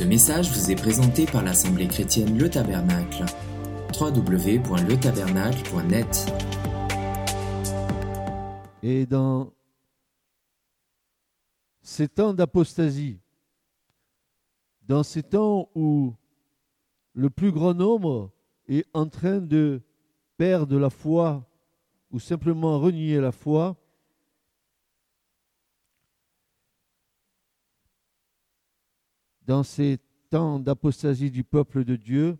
Ce message vous est présenté par l'Assemblée chrétienne Le Tabernacle. www.letabernacle.net Et dans ces temps d'apostasie, dans ces temps où le plus grand nombre est en train de perdre la foi ou simplement renier la foi, dans ces temps d'apostasie du peuple de Dieu,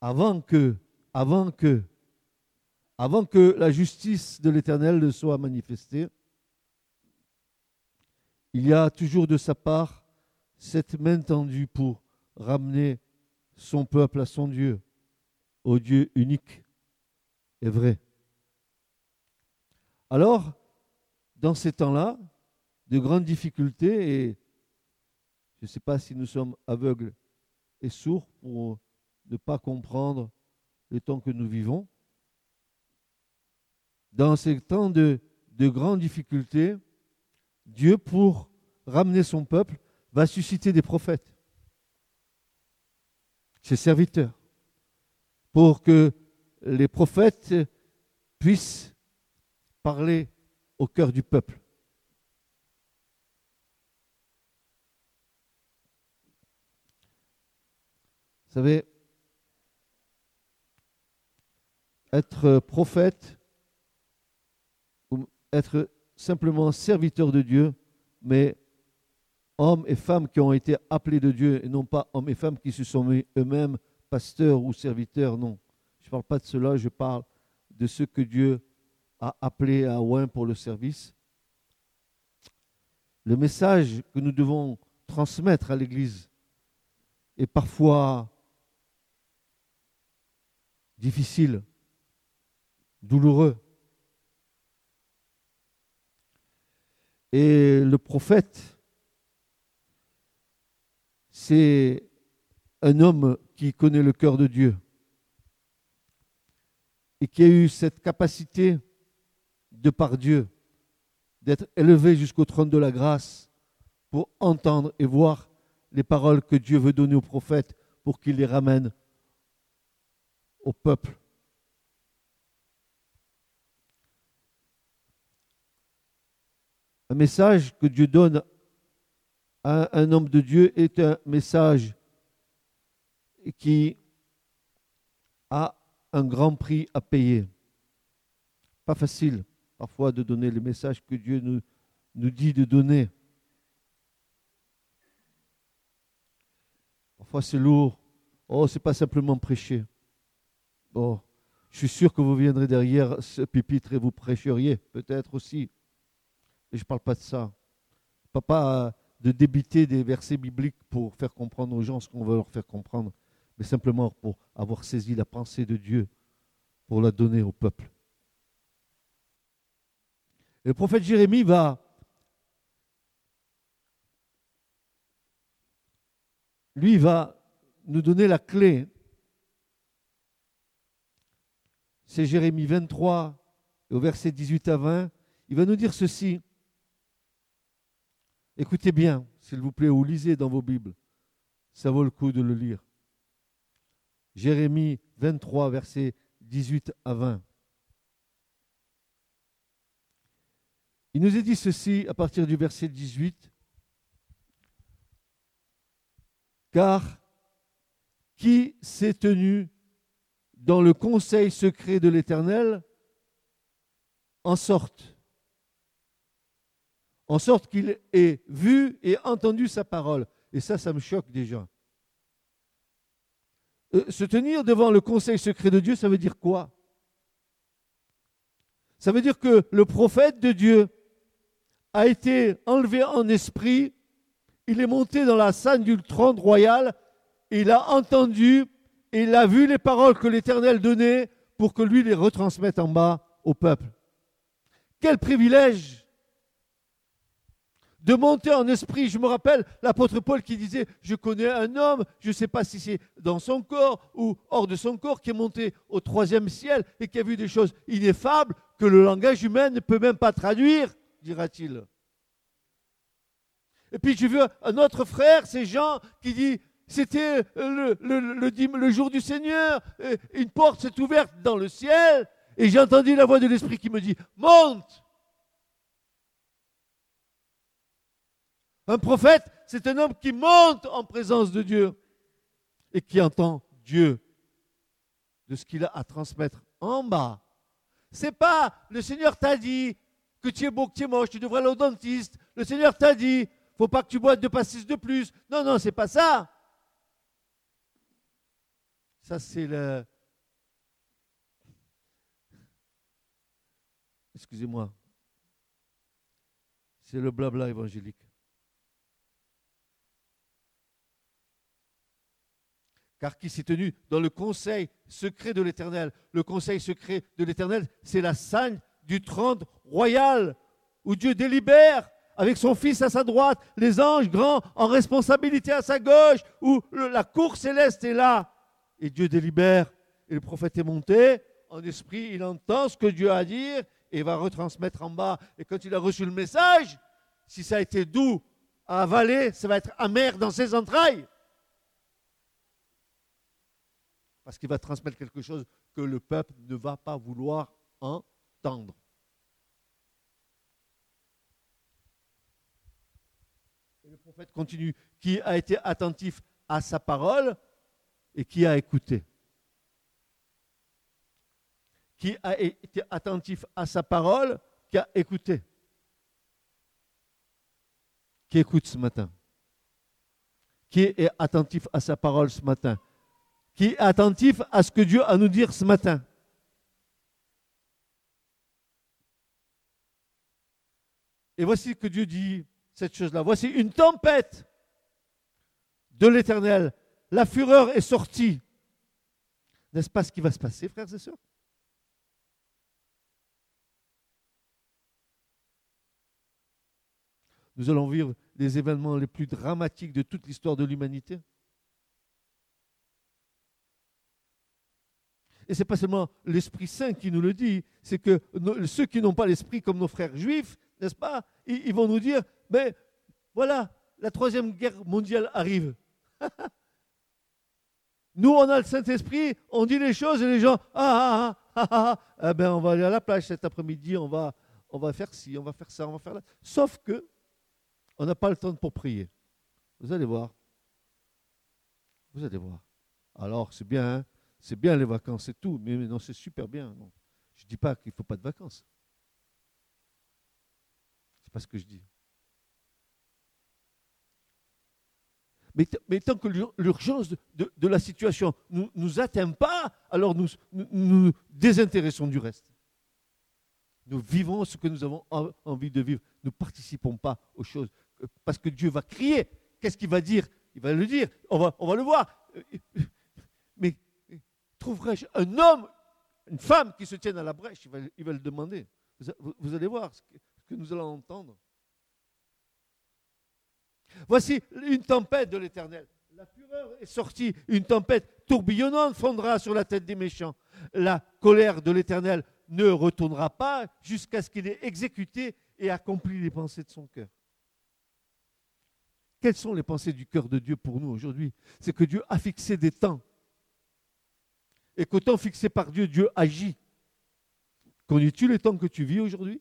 avant que, avant que, avant que la justice de l'Éternel ne soit manifestée, il y a toujours de sa part cette main tendue pour ramener son peuple à son Dieu, au Dieu unique et vrai. Alors, dans ces temps-là, de grandes difficultés, et je ne sais pas si nous sommes aveugles et sourds pour ne pas comprendre le temps que nous vivons, dans ces temps de, de grandes difficultés, Dieu, pour ramener son peuple, va susciter des prophètes, ses serviteurs, pour que les prophètes puissent parler au cœur du peuple. Vous savez, être prophète ou être simplement serviteur de Dieu, mais hommes et femmes qui ont été appelés de Dieu et non pas hommes et femmes qui se sont mis eux-mêmes pasteurs ou serviteurs, non. Je ne parle pas de cela, je parle de ce que Dieu a appelé à Ouen pour le service. Le message que nous devons transmettre à l'Église est parfois difficile, douloureux. Et le prophète, c'est un homme qui connaît le cœur de Dieu et qui a eu cette capacité de par Dieu d'être élevé jusqu'au trône de la grâce pour entendre et voir les paroles que Dieu veut donner aux prophètes pour qu'il les ramène au peuple. Un message que Dieu donne à un homme de Dieu est un message qui a un grand prix à payer. Pas facile parfois de donner le message que Dieu nous, nous dit de donner. Parfois c'est lourd. Oh, c'est pas simplement prêcher. Oh, je suis sûr que vous viendrez derrière ce pupitre et vous prêcheriez, peut-être aussi. Je ne parle pas de ça. Pas, pas de débiter des versets bibliques pour faire comprendre aux gens ce qu'on veut leur faire comprendre, mais simplement pour avoir saisi la pensée de Dieu, pour la donner au peuple. Le prophète Jérémie va lui va nous donner la clé. C'est Jérémie 23, au verset 18 à 20. Il va nous dire ceci. Écoutez bien, s'il vous plaît, ou lisez dans vos Bibles. Ça vaut le coup de le lire. Jérémie 23, verset 18 à 20. Il nous est dit ceci à partir du verset 18. Car qui s'est tenu dans le conseil secret de l'Éternel en sorte, en sorte qu'il ait vu et entendu sa parole. Et ça, ça me choque déjà. Euh, se tenir devant le conseil secret de Dieu, ça veut dire quoi? Ça veut dire que le prophète de Dieu a été enlevé en esprit, il est monté dans la salle du trône royal, il a entendu et il a vu les paroles que l'Éternel donnait pour que lui les retransmette en bas au peuple. Quel privilège de monter en esprit. Je me rappelle l'apôtre Paul qui disait, je connais un homme, je ne sais pas si c'est dans son corps ou hors de son corps, qui est monté au troisième ciel et qui a vu des choses ineffables que le langage humain ne peut même pas traduire, dira-t-il. Et puis j'ai vu un autre frère, c'est Jean, qui dit, c'était le, le, jour du Seigneur, une porte s'est ouverte dans le ciel, et j'ai entendu la voix de l'Esprit qui me dit, monte. Un prophète, c'est un homme qui monte en présence de Dieu et qui entend Dieu de ce qu'il a à transmettre en bas. C'est pas le Seigneur t'a dit que tu es beau, que tu es moche, tu devrais aller au dentiste. Le Seigneur t'a dit, faut pas que tu boives de pastis de plus. Non, non, c'est pas ça. Ça, c'est le. Excusez-moi. C'est le blabla évangélique. car qui s'est tenu dans le conseil secret de l'Éternel. Le conseil secret de l'Éternel, c'est la salle du trône royal, où Dieu délibère avec son Fils à sa droite, les anges grands en responsabilité à sa gauche, où la cour céleste est là. Et Dieu délibère, et le prophète est monté, en esprit, il entend ce que Dieu a à dire, et va retransmettre en bas. Et quand il a reçu le message, si ça a été doux à avaler, ça va être amer dans ses entrailles. parce qu'il va transmettre quelque chose que le peuple ne va pas vouloir entendre. Et le prophète continue, qui a été attentif à sa parole et qui a écouté. Qui a été attentif à sa parole, qui a écouté. Qui écoute ce matin Qui est attentif à sa parole ce matin qui est attentif à ce que Dieu a à nous dire ce matin. Et voici que Dieu dit cette chose-là. Voici une tempête de l'Éternel. La fureur est sortie. N'est-ce pas ce qui va se passer, frères et sœurs? Nous allons vivre les événements les plus dramatiques de toute l'histoire de l'humanité. Et ce n'est pas seulement l'Esprit Saint qui nous le dit, c'est que ceux qui n'ont pas l'Esprit comme nos frères juifs, n'est-ce pas, ils, vont nous dire, mais voilà, la troisième guerre mondiale arrive. Nous, on a le Saint-Esprit, on dit les choses et les gens, ah, ah, ah, ah, ah, eh ben, on va aller à la plage cet après-midi, on va, on va faire ci, on va faire ça, on va faire là. Sauf que, on n'a pas le temps pour prier. Vous allez voir. Vous allez voir. Alors, c'est bien, hein c'est bien les vacances et tout, mais non, c'est super bien. Je ne dis pas qu'il ne faut pas de vacances. C'est pas ce que je dis. Mais, tant que l'urgence de, la situation ne nous, atteint pas, alors nous, nous, désintéressons du reste. Nous vivons ce que nous avons envie de vivre. Nous ne participons pas aux choses. Parce que Dieu va crier. Qu'est-ce qu'il va dire? Il va le dire. On va, on va le voir. Mais trouverai-je un homme, une femme qui se tienne à la brèche? Il va, le demander. Vous, allez voir ce que, nous allons entendre. Voici une tempête de l'Éternel. La fureur est sortie, une tempête tourbillonnante fondra sur la tête des méchants. La colère de l'Éternel ne retournera pas jusqu'à ce qu'il ait exécuté et accompli les pensées de son cœur. Quelles sont les pensées du cœur de Dieu pour nous aujourd'hui? C'est que Dieu a fixé des temps et qu'au temps fixé par Dieu, Dieu agit. Connais-tu les temps que tu vis aujourd'hui?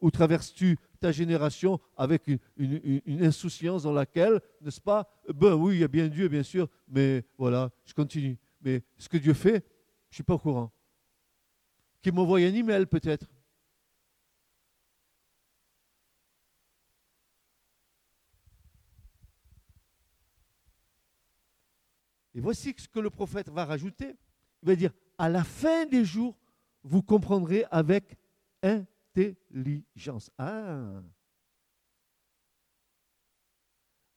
Ou traverses-tu ta génération avec une, insouciance dans laquelle, n'est-ce pas Ben oui, il y a bien Dieu, bien sûr, mais voilà, je continue. Mais ce que Dieu fait, je ne suis pas au courant. Qu'il m'envoie un email peut-être. Et voici ce que le prophète va rajouter il va dire, à la fin des jours, vous comprendrez avec intelligence. Ah.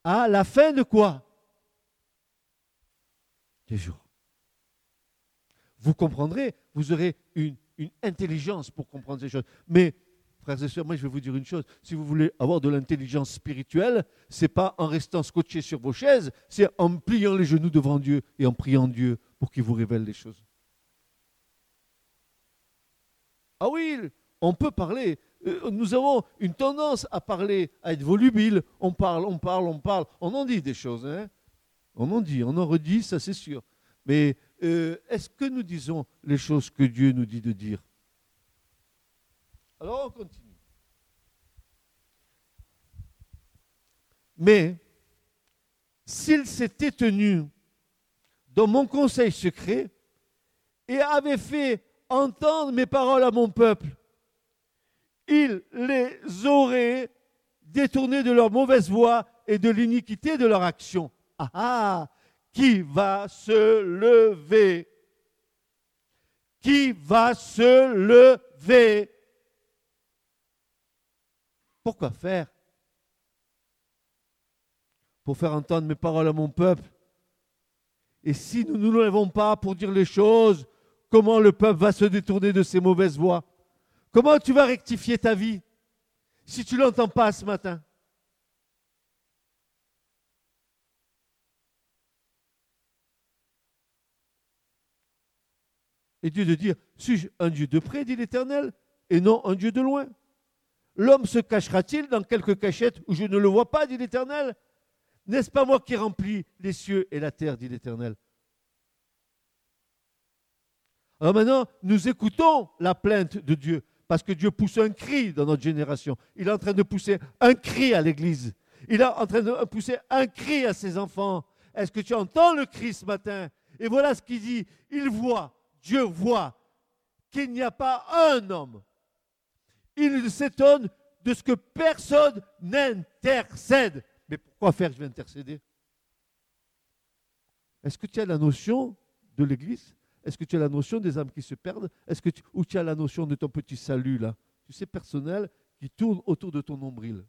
À la fin de quoi? Des jours. Vous comprendrez, vous aurez une, intelligence pour comprendre ces choses. Mais Frères et sœurs, moi je vais vous dire une chose. Si vous voulez avoir de l'intelligence spirituelle, c'est pas en restant scotché sur vos chaises, c'est en pliant les genoux devant Dieu et en priant Dieu pour qu'il vous révèle les choses. Ah oui, on peut parler euh, nous avons une tendance à parler, à être volubile. On parle, on parle, on parle. On en dit des choses. Hein on en dit, on en redit, ça c'est sûr. Mais euh, est-ce que nous disons les choses que Dieu nous dit de dire? Alors on continue. Mais s'il s'était tenu dans mon conseil secret et avait fait entendre mes paroles à mon peuple, il les aurait détournés de leur mauvaise voie et de l'iniquité de leur action. Ah ah Qui va se lever? Qui va se lever? Pourquoi faire? Pour faire entendre mes paroles à mon peuple? Et si nous ne nous lèvons pas pour dire les choses, comment le peuple va se détourner de ses mauvaises voies? Comment tu vas rectifier ta vie si tu ne l'entends pas ce matin? Et Dieu de dire, suis-je un Dieu de près, dit l'Éternel, et non un Dieu de loin? L'homme se cachera-t-il dans quelques cachettes où je ne le vois pas, dit l'Éternel? N'est-ce pas moi qui remplis les cieux et la terre, dit l'Éternel? Alors maintenant, nous écoutons la plainte de Dieu, parce que Dieu pousse un cri dans notre génération. Il est en train de pousser un cri à l'Église. Il est en train de pousser un cri à ses enfants. Est-ce que tu entends le cri ce matin? Et voilà ce qu'il dit. Il voit, Dieu voit qu'il n'y a pas un homme. Il s'étonne de ce que personne n'intercède. Mais pourquoi faire? Je vais intercéder Est-ce que tu as la notion de l'Église? Est-ce que tu as la notion des âmes qui se perdent? Est-ce que Ou tu as la notion de ton petit salut là? Tu sais, personnel, qui tourne autour de ton nombril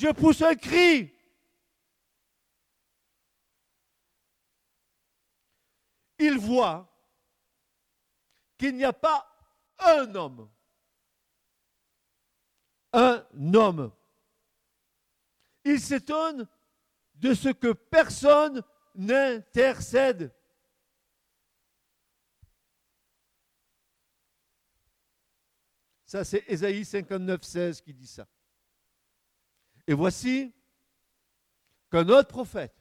Dieu pousse un cri. Il voit qu'il n'y a pas un homme. Un homme. Il s'étonne de ce que personne n'intercède. Ça, c'est Ésaïe 59, 16 qui dit ça. Et voici qu'un autre prophète,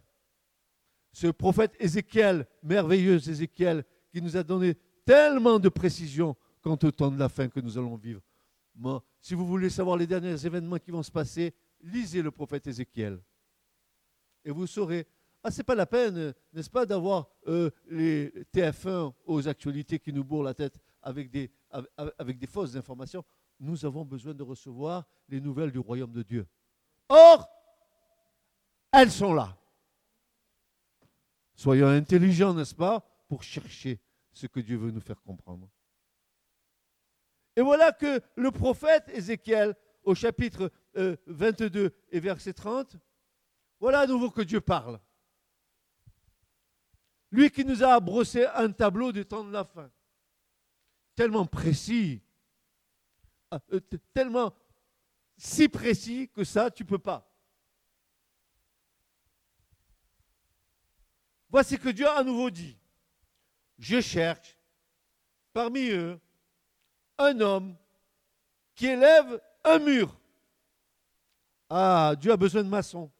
ce prophète Ézéchiel, merveilleux Ézéchiel, qui nous a donné tellement de précisions quant au temps de la fin que nous allons vivre. Moi, si vous voulez savoir les derniers événements qui vont se passer, lisez le prophète Ézéchiel. Et vous saurez. Ah, c'est pas la peine, n'est-ce pas, d'avoir euh, les TF1 aux actualités qui nous bourrent la tête avec des, avec des fausses informations. Nous avons besoin de recevoir les nouvelles du royaume de Dieu. Or, elles sont là. Soyons intelligents, n'est-ce pas, pour chercher ce que Dieu veut nous faire comprendre. Et voilà que le prophète Ézéchiel, au chapitre 22 euh, et verset 30, voilà à nouveau que Dieu parle. Lui qui nous a brossé un tableau du temps de la fin, tellement précis, euh, euh, tellement si précis que ça, tu ne peux pas. Voici que Dieu a à nouveau dit, je cherche parmi eux un homme qui élève un mur. Ah, Dieu a besoin de maçons.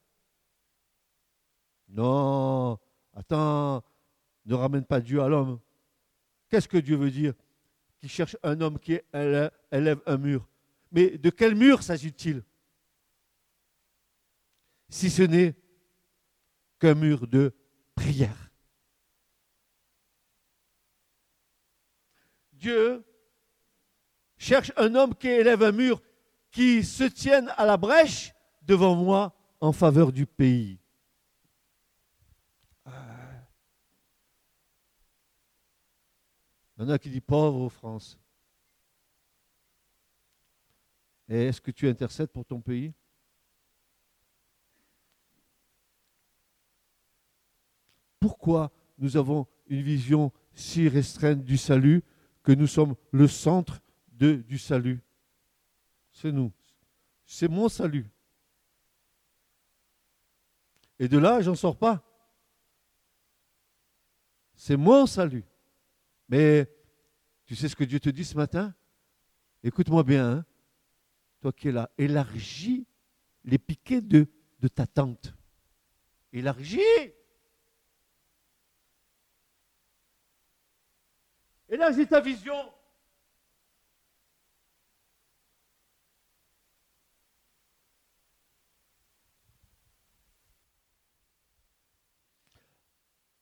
Non, attends, ne ramène pas Dieu à l'homme. Qu'est-ce que Dieu veut dire Qui cherche un homme qui élève un mur? Mais de quel mur s'agit-il? Si ce n'est qu'un mur de prière. Dieu cherche un homme qui élève un mur, qui se tienne à la brèche devant moi en faveur du pays. Il y en a qui dit pauvre France. Et est-ce que tu intercèdes pour ton pays? Pourquoi nous avons une vision si restreinte du salut que nous sommes le centre de, du salut C'est nous. C'est mon salut. Et de là, j'en sors pas. C'est mon salut. Mais tu sais ce que Dieu te dit ce matin? Écoute-moi bien, hein. toi qui es là, élargis les piquets de, de ta tente. Élargis Élargis ta vision.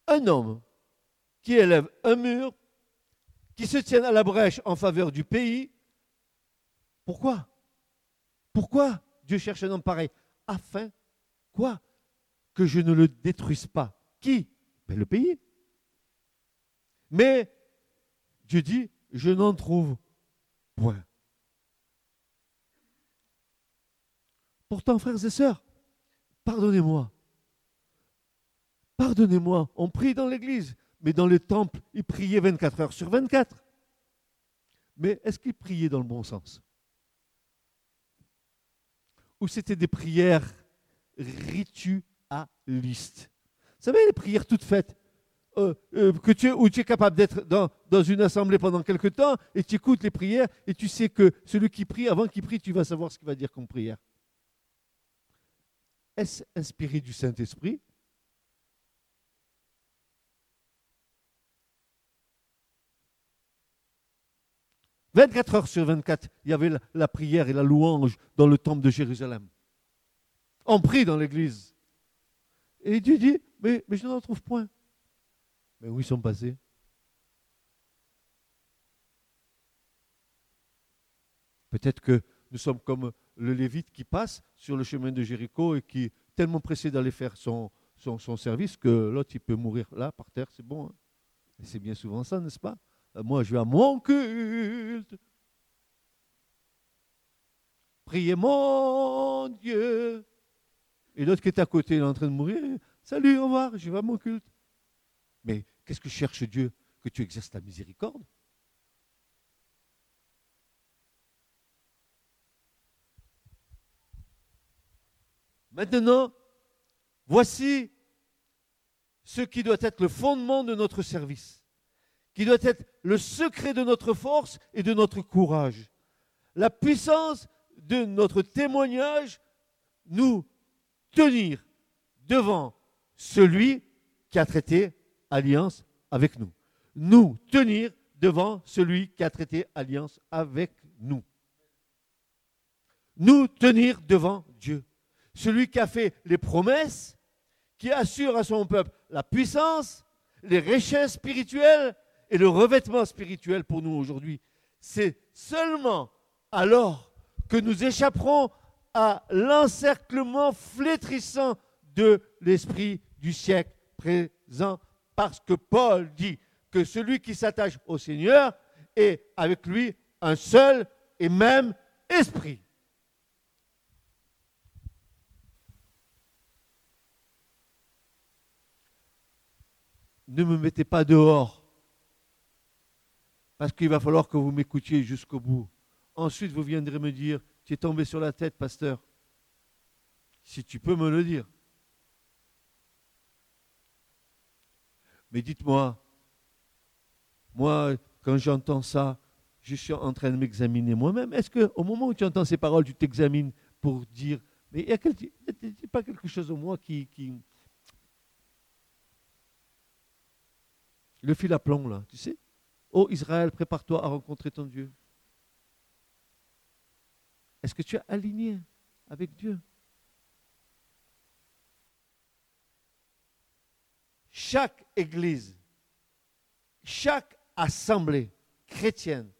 Un homme qui élève un mur, qui se tient à la brèche en faveur du pays. Pourquoi? Pourquoi Dieu cherche un homme pareil? Afin, quoi? Que je ne le détruise pas. Qui? Ben, Le pays. Mais Dieu dit, je n'en trouve point. Pourtant, frères et sœurs, pardonnez-moi. Pardonnez-moi, on prie dans l'église, mais dans le temple, ils priaient 24 heures sur 24. Mais est-ce qu'ils priaient dans le bon sens? Ou c'était des prières ritualistes? Vous savez, les prières toutes faites, euh, euh, que tu, où tu es capable d'être dans, dans, une assemblée pendant quelque temps et tu écoutes les prières et tu sais que celui qui prie, avant qu'il prie, tu vas savoir ce qu'il va dire comme prière. Est-ce inspiré du Saint-Esprit? 24 heures sur 24, il y avait la, prière et la louange dans le temple de Jérusalem. On prie dans l'église. Et Dieu dit, mais, je n'en trouve point. Mais où ils sont passés? Peut-être que nous sommes comme le Lévite qui passe sur le chemin de Jéricho et qui est tellement pressé d'aller faire son, service que l'autre, il peut mourir là, par terre, c'est bon. Hein. Et c'est bien souvent ça, n'est-ce pas? Moi je vais à mon culte. Priez mon Dieu. Et l'autre qui est à côté, il est en train de mourir. Salut, au revoir, je vais à mon culte. Mais qu'est-ce que cherche Dieu Que tu exerces ta miséricorde. Maintenant, voici ce qui doit être le fondement de notre service qui doit être le secret de notre force et de notre courage. La puissance de notre témoignage, nous tenir devant celui qui a traité alliance avec nous. Nous tenir devant celui qui a traité alliance avec nous. Nous tenir devant Dieu. Celui qui a fait les promesses, qui assure à son peuple la puissance, les richesses spirituelles, et le revêtement spirituel pour nous aujourd'hui. C'est seulement alors que nous échapperons à l'encerclement flétrissant de l'esprit du siècle présent, parce que Paul dit que celui qui s'attache au Seigneur est avec lui un seul et même esprit. Ne me mettez pas dehors parce qu'il va falloir que vous m'écoutiez jusqu'au bout. Ensuite, vous viendrez me dire, tu es tombé sur la tête, pasteur. Si tu peux me le dire. Mais dites-moi, moi, quand j'entends ça, je suis en train de m'examiner moi-même. Est-ce qu'au moment où tu entends ces paroles, tu t'examines pour dire, mais il n'y a, pas quelque chose en moi qui, qui... Le fil à plomb, là, tu sais? Ô Israël, prépare-toi à rencontrer ton Dieu. Est-ce que tu es aligné avec Dieu? Chaque église, chaque assemblée chrétienne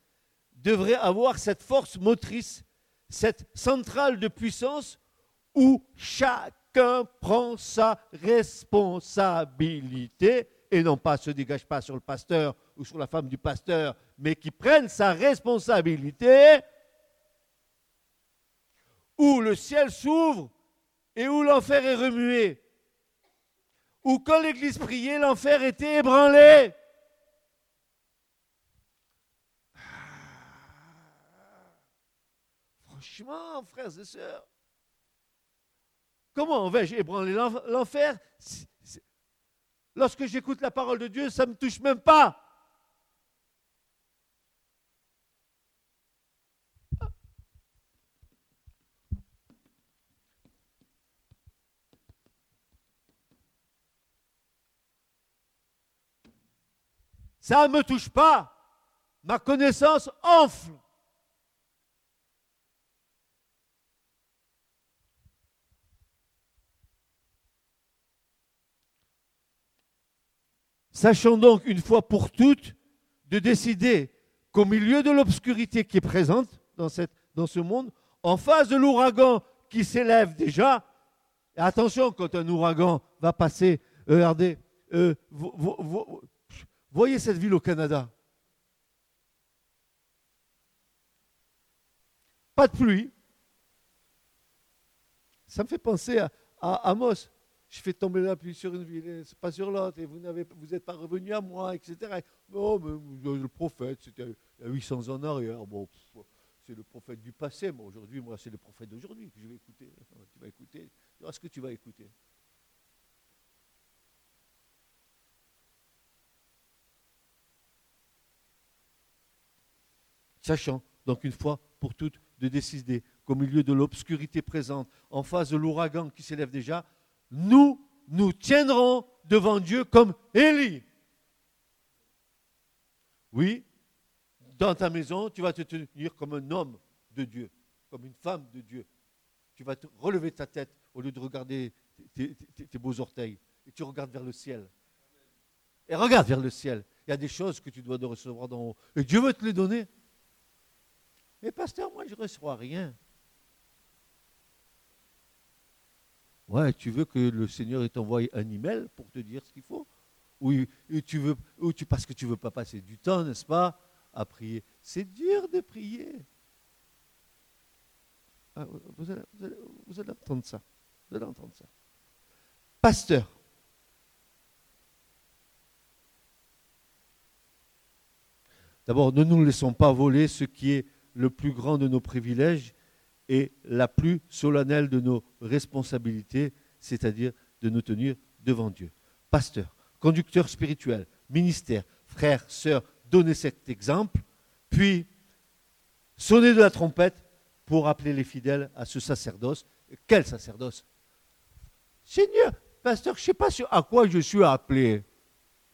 devrait avoir cette force motrice, cette centrale de puissance où chacun prend sa responsabilité et non pas se dégage pas sur le pasteur ou sur la femme du pasteur, mais qui prenne sa responsabilité, où le ciel s'ouvre et où l'enfer est remué, où quand l'Église priait, l'enfer était ébranlé. Franchement, frères et sœurs, comment vais-je ébranler l'enfer Lorsque j'écoute la parole de Dieu, ça ne me touche même pas. Ça ne me touche pas. Ma connaissance enfle. Sachons donc une fois pour toutes de décider qu'au milieu de l'obscurité qui est présente dans, cette, dans ce monde, en face de l'ouragan qui s'élève déjà, attention, quand un ouragan va passer, euh, regardez, euh, voyez cette ville au Canada. Pas de pluie. Ça me fait penser à, à Amos je fais tomber la pluie sur une ville, c'est pas sur l'autre, et vous n'êtes vous pas revenu à moi, etc. Oh, mais le prophète, c'était il y a 800 ans en arrière. Bon, c'est le prophète du passé, mais aujourd'hui, moi, c'est le prophète d'aujourd'hui que je vais écouter. Tu vas écouter. Est-ce que tu vas écouter? Sachant, donc une fois pour toutes, de décider qu'au milieu de l'obscurité présente, en face de l'ouragan qui s'élève déjà, nous nous tiendrons devant Dieu comme Élie. Oui, dans ta maison, tu vas te tenir comme un homme de Dieu, comme une femme de Dieu. Tu vas te relever ta tête au lieu de regarder tes, beaux orteils. Et tu regardes vers le ciel. Et regarde vers le ciel. Il y a des choses que tu dois recevoir d'en haut. Et Dieu veut te les donner. Mais pasteur, moi, je ne reçois rien. Ouais, tu veux que le Seigneur t'envoie un email pour te dire ce qu'il faut? Ou, tu parce que tu ne veux pas passer du temps, n'est-ce pas, à prier? C'est dur de prier. Ah, vous allez entendre ça. Vous allez entendre ça. Pasteur. D'abord, ne nous laissons pas voler ce qui est le plus grand de nos privilèges et la plus solennelle de nos responsabilités, c'est-à-dire de nous tenir devant Dieu. Pasteur, conducteur spirituel, ministère, frère, sœur, donnez cet exemple, puis sonnez de la trompette pour appeler les fidèles à ce sacerdoce. Quel sacerdoce? Seigneur, pasteur, je ne sais pas à quoi je suis appelé.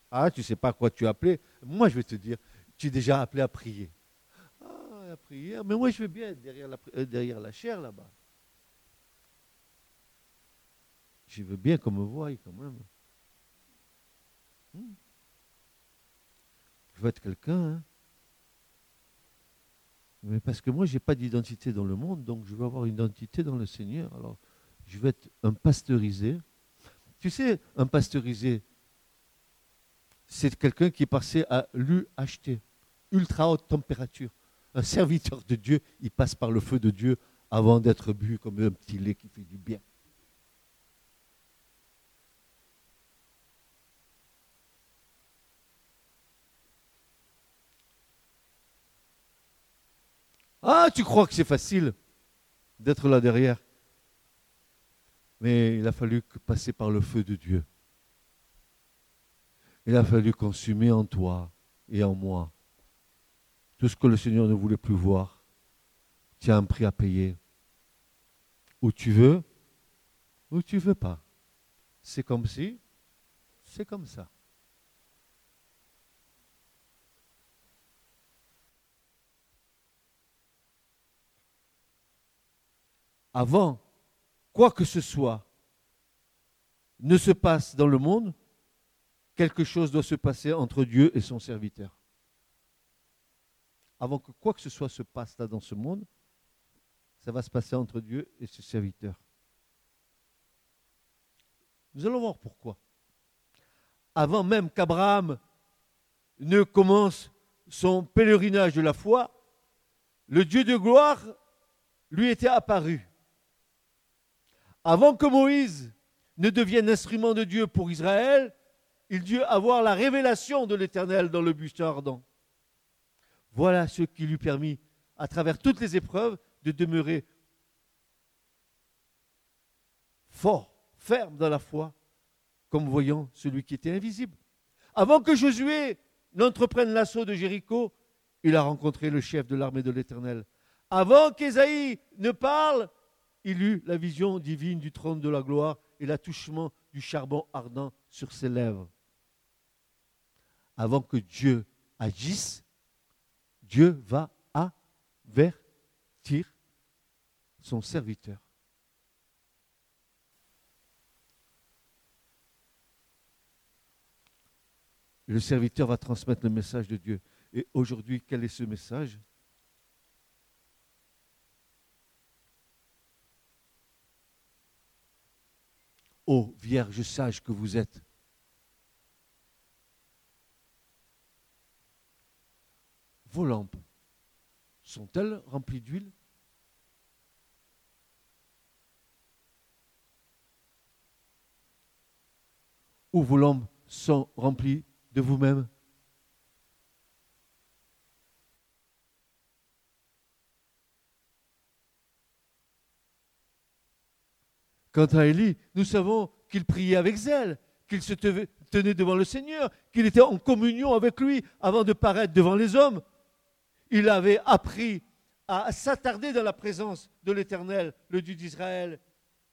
Ah, tu ne sais pas à quoi tu es appelé? Moi, je vais te dire, tu es déjà appelé à prier mais moi je veux bien derrière la, euh, derrière la chair là-bas. Je veux bien qu'on me voie quand même. Hmm. Je veux être quelqu'un. Hein. Mais parce que moi, je n'ai pas d'identité dans le monde, donc je veux avoir une identité dans le Seigneur. Alors, je veux être un pasteurisé. Tu sais, un pasteurisé, c'est quelqu'un qui est passé à l'UHT, ultra haute température un serviteur de Dieu, il passe par le feu de Dieu avant d'être bu comme un petit lait qui fait du bien. Ah, tu crois que c'est facile d'être là derrière? Mais il a fallu passer par le feu de Dieu. Il a fallu consumer en toi et en moi tout ce que le Seigneur ne voulait plus voir, tu as un prix à payer. Où tu veux, ou tu veux pas. C'est comme si, c'est comme ça. Avant, quoi que ce soit ne se passe dans le monde, quelque chose doit se passer entre Dieu et son serviteur avant que quoi que ce soit se passe là dans ce monde, ça va se passer entre Dieu et ses serviteurs. Nous allons voir pourquoi. Avant même qu'Abraham ne commence son pèlerinage de la foi, le Dieu de gloire lui était apparu. Avant que Moïse ne devienne instrument de Dieu pour Israël, il dut avoir la révélation de l'Éternel dans le buisson ardent. Voilà ce qui lui permit, à travers toutes les épreuves, de demeurer fort, ferme dans la foi, comme voyant celui qui était invisible. Avant que Josué n'entreprenne l'assaut de Jéricho, il a rencontré le chef de l'armée de l'Éternel. Avant qu'Ésaïe ne parle, il eut la vision divine du trône de la gloire et l'attouchement du charbon ardent sur ses lèvres. Avant que Dieu agisse, Dieu va avertir son serviteur. le serviteur va transmettre le message de Dieu. Et aujourd'hui, quel est ce message? Ô Vierge sage que vous êtes, vos lampes sont-elles remplies d'huile? Ou vos lampes sont remplies de vous-même? Quant à Élie, nous savons qu'il priait avec zèle, qu'il se tenait devant le Seigneur, qu'il était en communion avec lui avant de paraître devant les hommes. Il avait appris à s'attarder dans la présence de l'Éternel, le Dieu d'Israël,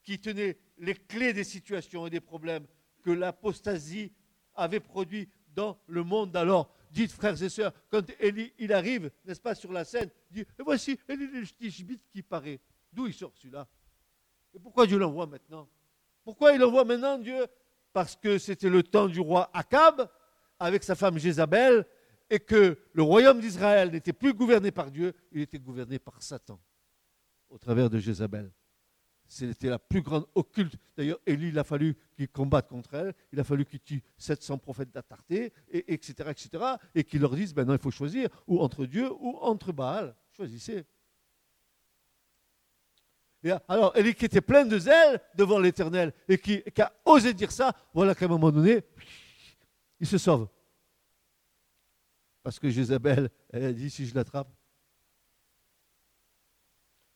qui tenait les clés des situations et des problèmes que l'apostasie avait produit dans le monde d'alors. Dites, frères et sœurs, quand Élie il arrive, n'est-ce pas, sur la scène, dit Et voici Élie le qui paraît. D'où il sort celui-là? Et pourquoi Dieu l'envoie maintenant? Pourquoi il l'envoie maintenant, Dieu? Parce que c'était le temps du roi Akab, avec sa femme Jézabel, et que le royaume d'Israël n'était plus gouverné par Dieu, il était gouverné par Satan, au travers de Jézabel. C'était la plus grande occulte. D'ailleurs, Élie, il a fallu qu'il combatte contre elle. Il a fallu qu'il tue 700 prophètes d'Atarté, et, etc., etc. Et qu'il leur dise, maintenant, il faut choisir, ou entre Dieu ou entre Baal. Choisissez. Alors, Élie qui était plein de zèle devant l'Éternel, et qui, qui, a osé dire ça, voilà qu'à un moment donné, il se sauve. Parce que Jézabel, elle a dit, si je l'attrape,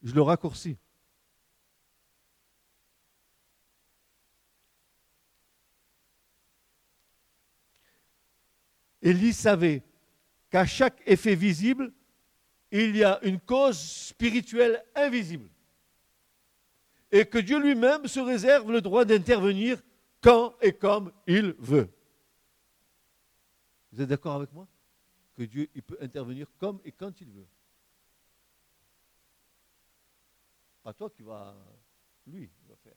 je le raccourcis. Élie savait qu'à chaque effet visible, il y a une cause spirituelle invisible. Et que Dieu lui-même se réserve le droit d'intervenir quand et comme il veut. Vous êtes d'accord avec moi? Que Dieu peut intervenir comme et quand il veut. Pas toi qui vas, lui, il va faire.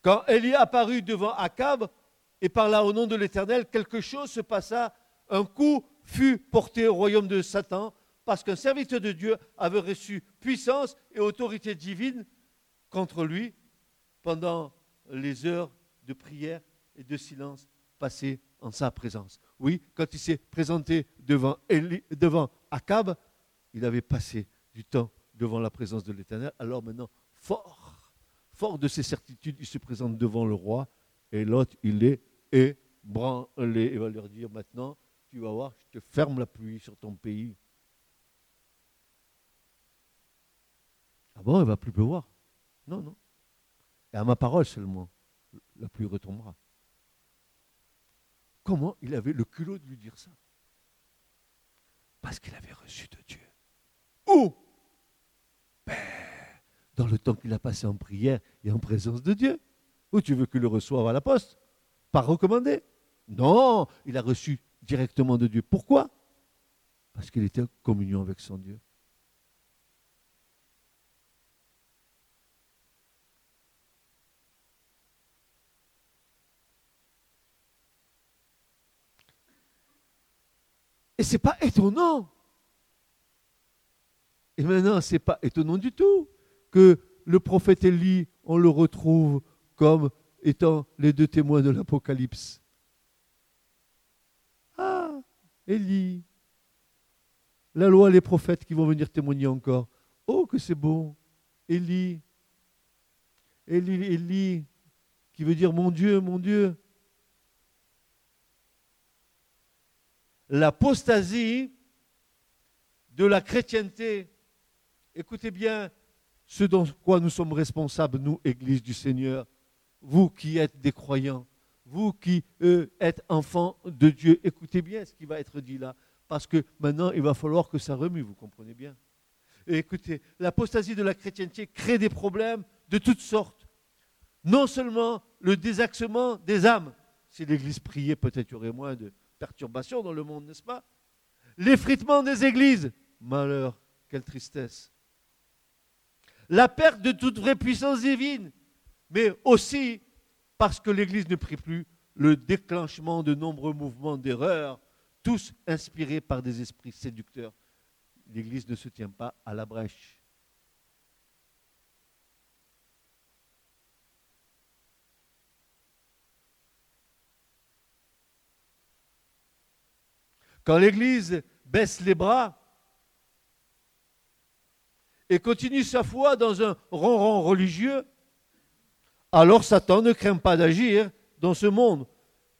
Quand Élie apparut devant Akab, et par là, au nom de l'Éternel, quelque chose se passa, un coup fut porté au royaume de Satan, parce qu'un serviteur de Dieu avait reçu puissance et autorité divine contre lui pendant les heures de prière et de silence passées en sa présence. Oui, quand il s'est présenté devant, devant Akab, il avait passé du temps devant la présence de l'Éternel. Alors maintenant, fort, fort de ses certitudes, il se présente devant le roi et l'autre, il est et branler. Il va leur dire maintenant, tu vas voir, je te ferme la pluie sur ton pays. Ah bon, il ne va plus pleuvoir? Non, non. Et à ma parole seulement, la pluie retombera. Comment il avait le culot de lui dire ça? Parce qu'il avait reçu de Dieu. Où? Ben, Dans le temps qu'il a passé en prière et en présence de Dieu. Ou tu veux qu'il le reçoive à la poste? Pas recommandé? Non, il a reçu directement de Dieu. Pourquoi? Parce qu'il était en communion avec son Dieu. Et ce n'est pas étonnant. Et maintenant, ce n'est pas étonnant du tout que le prophète Élie, on le retrouve comme étant les deux témoins de l'Apocalypse. Ah, Élie, la loi, les prophètes qui vont venir témoigner encore. Oh, que c'est bon. Élie, Élie, Élie, qui veut dire mon Dieu, mon Dieu. L'apostasie de la chrétienté, écoutez bien, ce dont quoi nous sommes responsables, nous, Église du Seigneur, vous qui êtes des croyants, vous qui êtes enfants de Dieu, écoutez bien ce qui va être dit là, parce que maintenant il va falloir que ça remue, vous comprenez bien. Écoutez, l'apostasie de la chrétienté crée des problèmes de toutes sortes. Non seulement le désaxement des âmes, si l'Église priait, peut-être il y aurait moins de perturbations dans le monde, n'est-ce pas? L'effritement des églises, malheur, quelle tristesse. La perte de toute vraie puissance divine, mais aussi parce que l'Église ne prie plus, le déclenchement de nombreux mouvements d'erreur, tous inspirés par des esprits séducteurs. L'Église ne se tient pas à la brèche. Quand l'Église baisse les bras et continue sa foi dans un ronron religieux, alors Satan ne craint pas d'agir dans ce monde,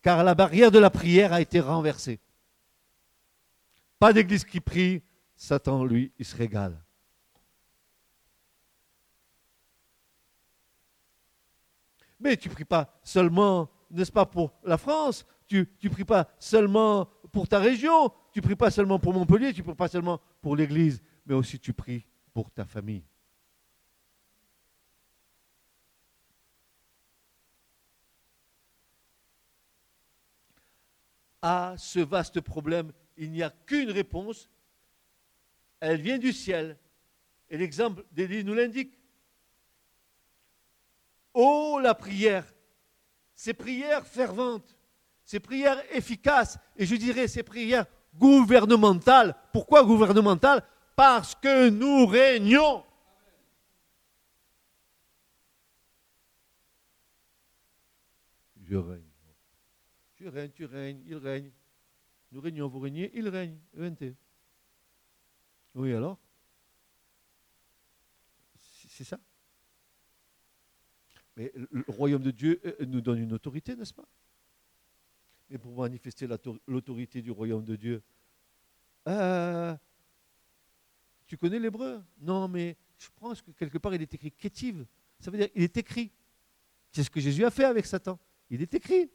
car la barrière de la prière a été renversée. Pas d'église qui prie, Satan, lui, il se régale. Mais tu ne pries pas seulement, n'est-ce pas, pour la France, tu ne pries pas seulement pour ta région, tu ne pries pas seulement pour Montpellier, tu ne pries pas seulement pour l'Église, mais aussi tu pries pour ta famille. À ce vaste problème, il n'y a qu'une réponse. Elle vient du ciel. Et l'exemple d'Élie nous l'indique. Oh, la prière, ces prières ferventes, ces prières efficaces, et je dirais ces prières gouvernementales. Pourquoi gouvernementales? Parce que nous régnons. Je règne. Je règne, tu règnes, il règne. Nous régnons, vous régnez, il règne. ENT. Oui, alors? C'est ça? Mais le royaume de Dieu euh, nous donne une autorité, n'est-ce pas? Mais pour manifester l'autorité du royaume de Dieu, euh, tu connais l'hébreu? Non, mais je pense que quelque part il est écrit kétive. Ça veut dire il est écrit. C'est ce que Jésus a fait avec Satan. Il est écrit.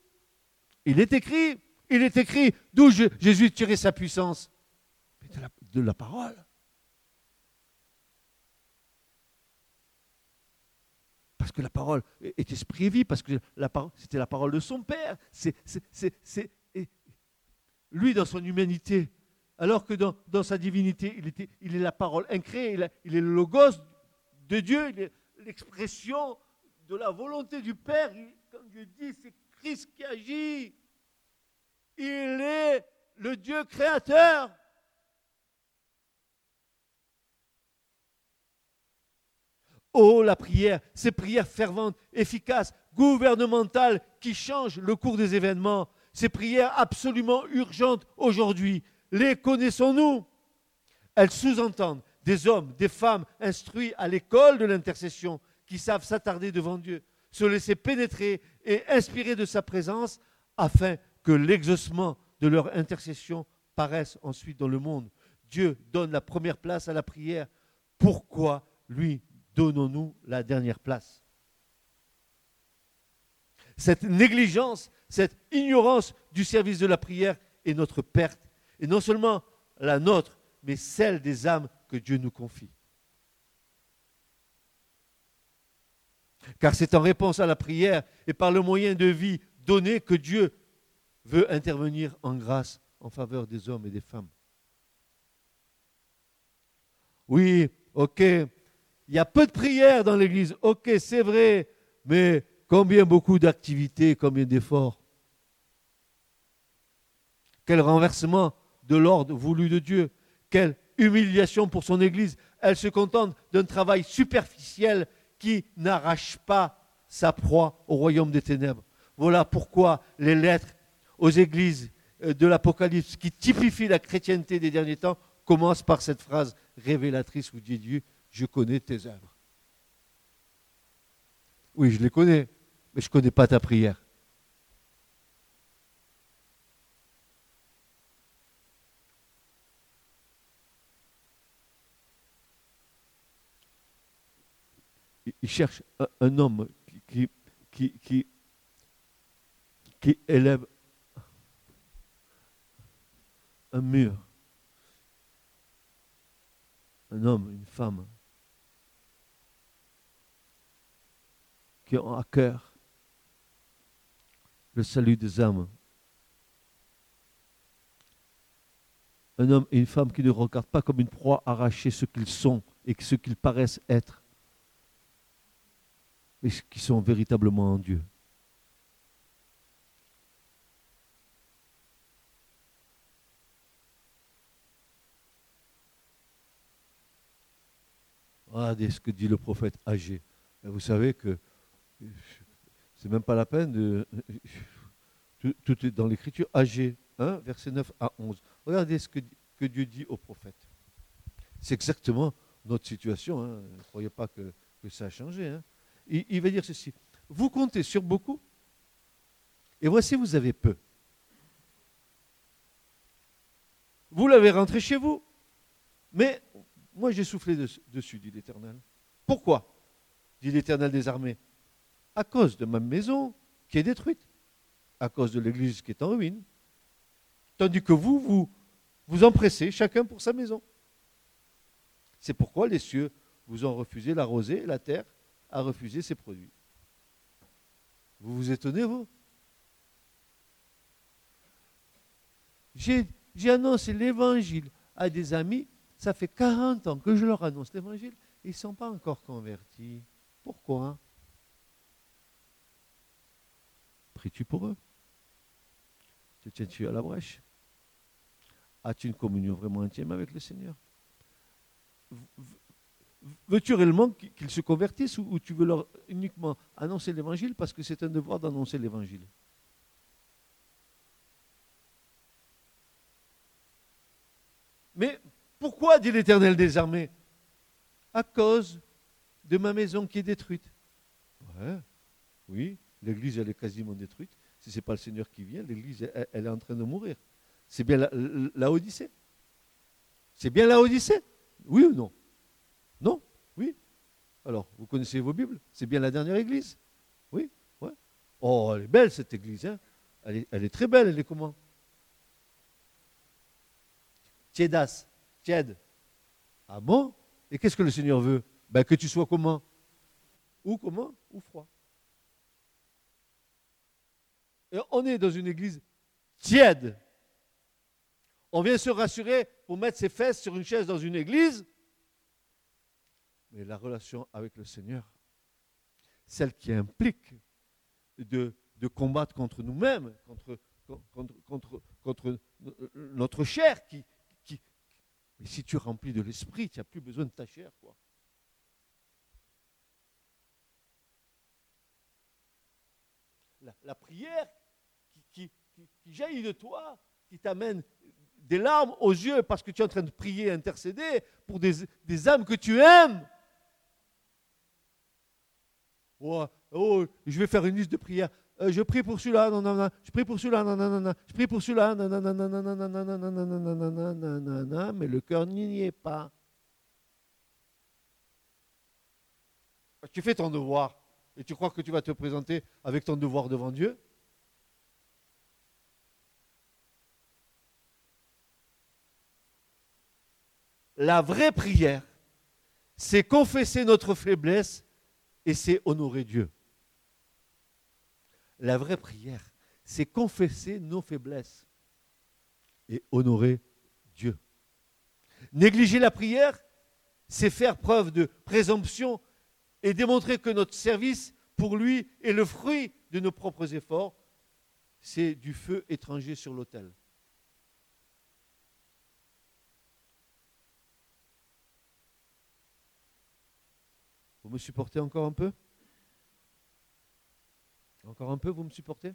Il est écrit. Il est écrit. D'où Jésus tirait sa puissance de la parole. Parce que la parole est esprit vie, parce que c'était la parole de son Père. C'est, lui, dans son humanité, alors que dans, sa divinité, il, il, est la parole incréée, il, il, est le logos de Dieu, il est l'expression de la volonté du Père. Comme Dieu dit, c'est Christ qui agit. Il est le Dieu créateur. Oh, la prière, ces prières ferventes, efficaces, gouvernementales qui changent le cours des événements, ces prières absolument urgentes aujourd'hui, les connaissons-nous? Elles sous-entendent des hommes, des femmes instruits à l'école de l'intercession, qui savent s'attarder devant Dieu, se laisser pénétrer et inspirer de sa présence, afin que l'exaucement de leur intercession paraisse ensuite dans le monde. Dieu donne la première place à la prière. Pourquoi lui donnons-nous la dernière place. Cette négligence, cette ignorance du service de la prière est notre perte, et non seulement la nôtre, mais celle des âmes que Dieu nous confie. Car c'est en réponse à la prière et par le moyen de vie donné que Dieu veut intervenir en grâce en faveur des hommes et des femmes. Oui, ok, il y a peu de prières dans l'Église. Ok, c'est vrai, mais combien beaucoup d'activités, combien d'efforts. Quel renversement de l'ordre voulu de Dieu. Quelle humiliation pour son Église. Elle se contente d'un travail superficiel qui n'arrache pas sa proie au royaume des ténèbres. Voilà pourquoi les lettres aux églises euh, de l'Apocalypse, qui typifient la chrétienté des derniers temps, commencent par cette phrase révélatrice où dit Dieu je connais tes œuvres. Oui, je les connais, mais je ne connais pas ta prière. il cherche un, homme qui, qui, qui, qui élève un mur. Un homme, une femme, qui ont à cœur le salut des âmes. Un homme et une femme qui ne regardent pas comme une proie arrachée ce qu'ils sont et ce qu'ils paraissent être, mais qui sont véritablement en Dieu. Regardez ce que dit le prophète âgé. Vous savez que c'est même pas la peine de. Tout, est dans l'écriture. Âgé 1, verset 9 à 11. Regardez ce que, que Dieu dit au prophète. C'est exactement notre situation. Hein. Ne croyez pas que, ça a changé. Hein. Il va dire ceci. Vous comptez sur beaucoup, et voici, vous avez peu. Vous l'avez rentré chez vous, mais moi, j'ai soufflé dessus, dit l'Éternel. Pourquoi? dit l'Éternel des armées. À cause de ma maison qui est détruite, à cause de l'église qui est en ruine, tandis que vous, vous vous empressez, chacun pour sa maison. C'est pourquoi les cieux vous ont refusé la rosée et la terre a refusé ses produits. Vous vous étonnez, vous? J'ai annoncé l'évangile à des amis ça fait 40 ans que je leur annonce l'évangile, ils ne sont pas encore convertis. Pourquoi? Pries-tu pour eux. Te tiens-tu à la brèche? As-tu une communion vraiment intime avec le Seigneur? Veux-tu réellement qu'ils se convertissent ou tu veux leur uniquement annoncer l'évangile parce que c'est un devoir d'annoncer l'évangile? Mais pourquoi, dit l'Éternel des armées À cause de ma maison qui est détruite? Ouais, oui, l'église, elle est quasiment détruite. Si ce n'est pas le Seigneur qui vient, l'église, elle, est en train de mourir. C'est bien la, Odyssée. C'est bien la Odyssée Oui ou non? Non? Oui Alors, vous connaissez vos Bibles? C'est bien la dernière église Oui? Ouais. Oh, elle est belle cette église. Hein elle, est, très belle, elle est comment? Tiedas. Ah bon? Et qu'est-ce que le Seigneur veut? Ben, Que tu sois comment? Ou comment? Ou froid. On est dans une église tiède. On vient se rassurer pour mettre ses fesses sur une chaise dans une église. Mais la relation avec le Seigneur, celle qui implique de, combattre contre nous-mêmes, contre, notre chair mais si tu remplis de l'esprit, tu n'as plus besoin de ta chair. La, prière qui, jaillit de toi, qui t'amène des larmes aux yeux parce que tu es en train de prier, intercéder pour des, âmes que tu aimes. Oh, oh, je vais faire une liste de prières. Euh, je prie pour celui-là, non, non, non, je prie pour celui-là, non, non, non, je prie pour celui-là, non, non, non, non, non, non, non, non, non, non, non, non, mais le cœur n'y est pas. Tu fais ton devoir et tu crois que tu vas te présenter avec ton devoir devant Dieu? La vraie prière, c'est confesser notre faiblesse et c'est honorer Dieu. La vraie prière, c'est confesser nos faiblesses et honorer Dieu. Négliger la prière, c'est faire preuve de présomption et démontrer que notre service pour lui est le fruit de nos propres efforts. C'est du feu étranger sur l'autel. Vous me supportez encore un peu? Encore un peu, vous me supportez?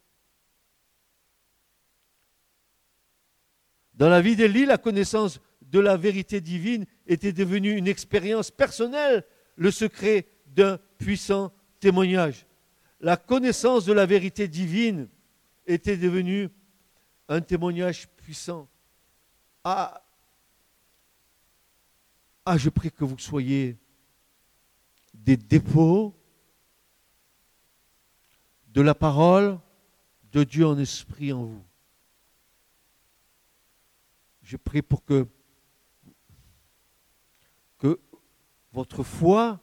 Dans la vie d'Élie, la connaissance de la vérité divine était devenue une expérience personnelle, le secret d'un puissant témoignage. La connaissance de la vérité divine était devenue un témoignage puissant. Ah, ah je prie que vous soyez des dépôts de la parole de Dieu en esprit en vous. Je prie pour que, que votre foi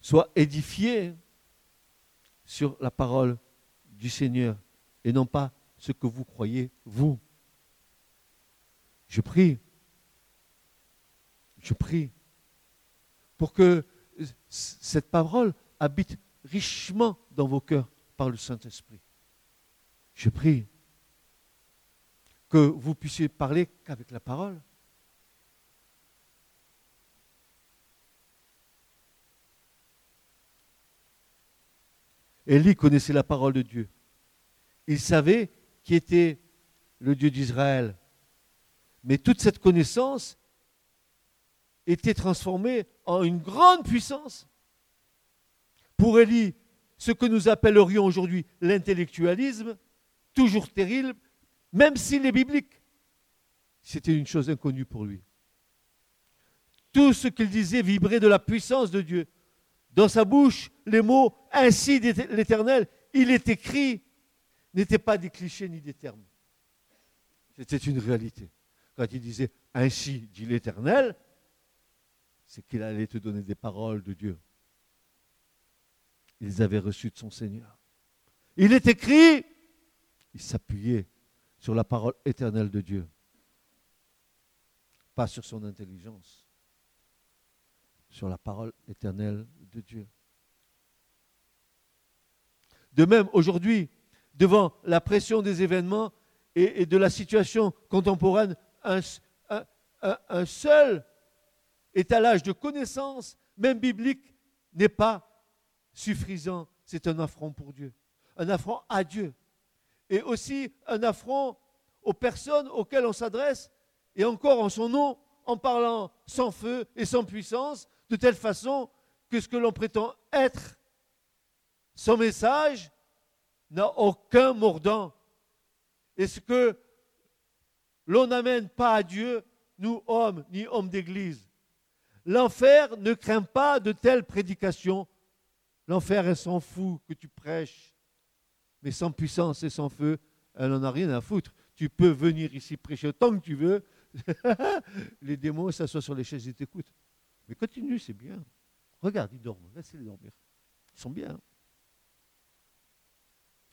soit édifiée sur la parole du Seigneur et non pas ce que vous croyez, vous. Je prie, je prie pour que cette parole habite richement dans vos cœurs par le Saint-Esprit. Je prie que vous puissiez parler qu'avec la parole. Élie connaissait la parole de Dieu. Il savait qui était le Dieu d'Israël. Mais toute cette connaissance était transformée en une grande puissance. Pour Élie, ce que nous appellerions aujourd'hui l'intellectualisme, toujours terrible, même s'il est biblique, c'était une chose inconnue pour lui. Tout ce qu'il disait vibrait de la puissance de Dieu. Dans sa bouche, les mots ainsi l'Éternel, il est écrit, n'étaient pas des clichés ni des termes. C'était une réalité. Quand il disait ainsi dit l'Éternel, c'est qu'il allait te donner des paroles de Dieu. Ils avaient reçu de son Seigneur. Il est écrit, il s'appuyait sur la parole éternelle de Dieu, pas sur son intelligence, sur la parole éternelle de Dieu. De même, aujourd'hui, devant la pression des événements et, de la situation contemporaine, un, un seul étalage de connaissances, même bibliques, n'est pas suffisant. C'est un affront pour Dieu, un affront à Dieu et aussi un affront aux personnes auxquelles on s'adresse, et encore en son nom, en parlant sans feu et sans puissance, de telle façon que ce que l'on prétend être, son message, n'a aucun mordant. Et ce que l'on n'amène pas à Dieu, nous hommes, ni hommes d'église. L'enfer ne craint pas de telles prédications. L'enfer, elle s'en fout que tu prêches mais sans puissance et sans feu, elle n'en a rien à foutre. Tu peux venir ici prêcher autant que tu veux. les démons s'assoient sur les chaises et t'écoutent. Mais continue, c'est bien. Regarde, ils dorment. Laisse-les dormir. Ils sont bien.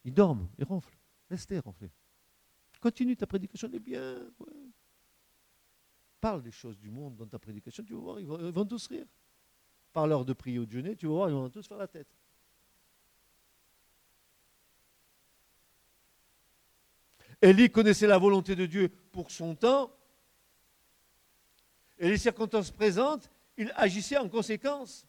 Ils dorment, ils ronflent. Laisse-les ronfler. Continue, ta prédication est bien. Parle des choses du monde dans ta prédication, tu vas voir, ils vont, tous rire. Parle-leur de prier au déjeuner, tu vas voir, ils vont tous faire la tête. Élie connaissait la volonté de Dieu pour son temps. Et les circonstances présentes, il agissait en conséquence.